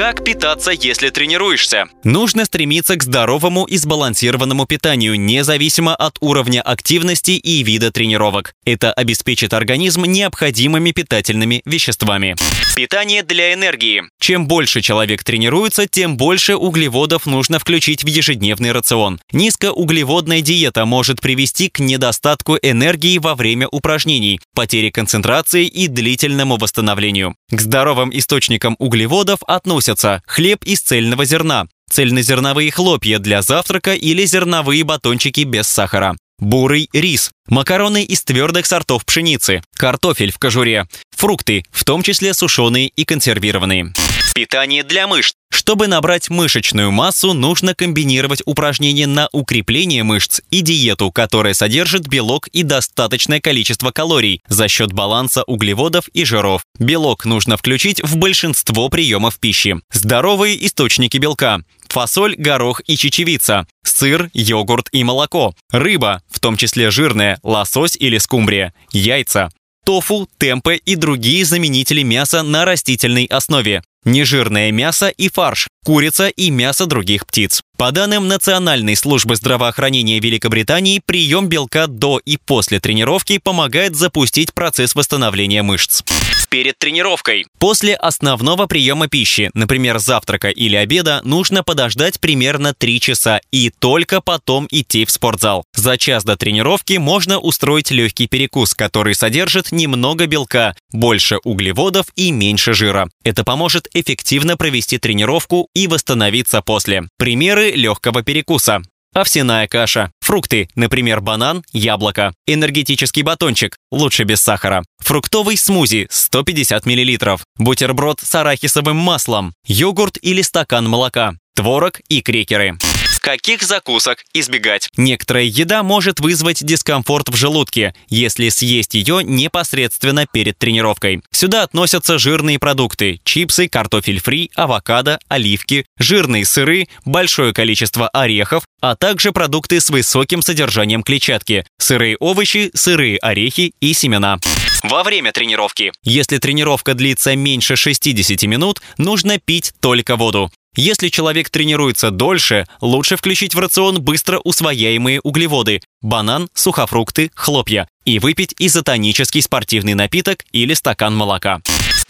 Как питаться, если тренируешься? Нужно стремиться к здоровому и сбалансированному питанию, независимо от уровня активности и вида тренировок. Это обеспечит организм необходимыми питательными веществами. Питание для энергии. Чем больше человек тренируется, тем больше углеводов нужно включить в ежедневный рацион. Низкоуглеводная диета может привести к недостатку энергии во время упражнений, потере концентрации и длительному восстановлению. К здоровым источникам углеводов относятся хлеб из цельного зерна, цельнозерновые хлопья для завтрака или зерновые батончики без сахара, бурый рис, макароны из твердых сортов пшеницы, картофель в кожуре, фрукты, в том числе сушеные и консервированные. Питание для мышц. Чтобы набрать мышечную массу, нужно комбинировать упражнения на укрепление мышц и диету, которая содержит белок и достаточное количество калорий за счет баланса углеводов и жиров. Белок нужно включить в большинство приемов пищи. Здоровые источники белка фасоль, горох и чечевица, сыр, йогурт и молоко, рыба, в том числе жирная, лосось или скумбрия, яйца, тофу, темпе и другие заменители мяса на растительной основе, нежирное мясо и фарш, курица и мясо других птиц. По данным Национальной службы здравоохранения Великобритании, прием белка до и после тренировки помогает запустить процесс восстановления мышц. Перед тренировкой. После основного приема пищи, например, завтрака или обеда, нужно подождать примерно 3 часа и только потом идти в спортзал. За час до тренировки можно устроить легкий перекус, который содержит немного белка, больше углеводов и меньше жира. Это поможет эффективно провести тренировку и восстановиться после. Примеры легкого перекуса. Овсяная каша, фрукты, например, банан, яблоко, энергетический батончик, лучше без сахара, фруктовый смузи 150 мл, бутерброд с арахисовым маслом, йогурт или стакан молока, творог и крекеры. Каких закусок избегать? Некоторая еда может вызвать дискомфорт в желудке, если съесть ее непосредственно перед тренировкой. Сюда относятся жирные продукты – чипсы, картофель фри, авокадо, оливки, жирные сыры, большое количество орехов, а также продукты с высоким содержанием клетчатки – сырые овощи, сырые орехи и семена. Во время тренировки. Если тренировка длится меньше 60 минут, нужно пить только воду. Если человек тренируется дольше, лучше включить в рацион быстро усвояемые углеводы – банан, сухофрукты, хлопья – и выпить изотонический спортивный напиток или стакан молока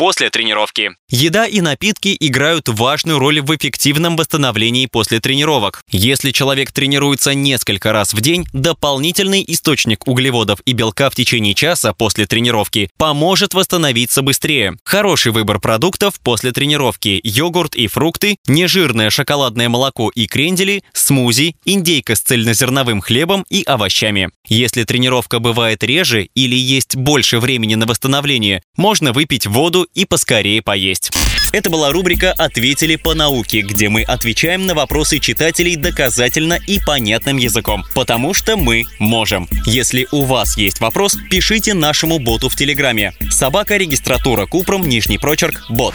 после тренировки. Еда и напитки играют важную роль в эффективном восстановлении после тренировок. Если человек тренируется несколько раз в день, дополнительный источник углеводов и белка в течение часа после тренировки поможет восстановиться быстрее. Хороший выбор продуктов после тренировки – йогурт и фрукты, нежирное шоколадное молоко и крендели, смузи, индейка с цельнозерновым хлебом и овощами. Если тренировка бывает реже или есть больше времени на восстановление, можно выпить воду и поскорее поесть. Это была рубрика «Ответили по науке», где мы отвечаем на вопросы читателей доказательно и понятным языком, потому что мы можем. Если у вас есть вопрос, пишите нашему боту в Телеграме. Собака регистратура Купром, нижний прочерк, бот.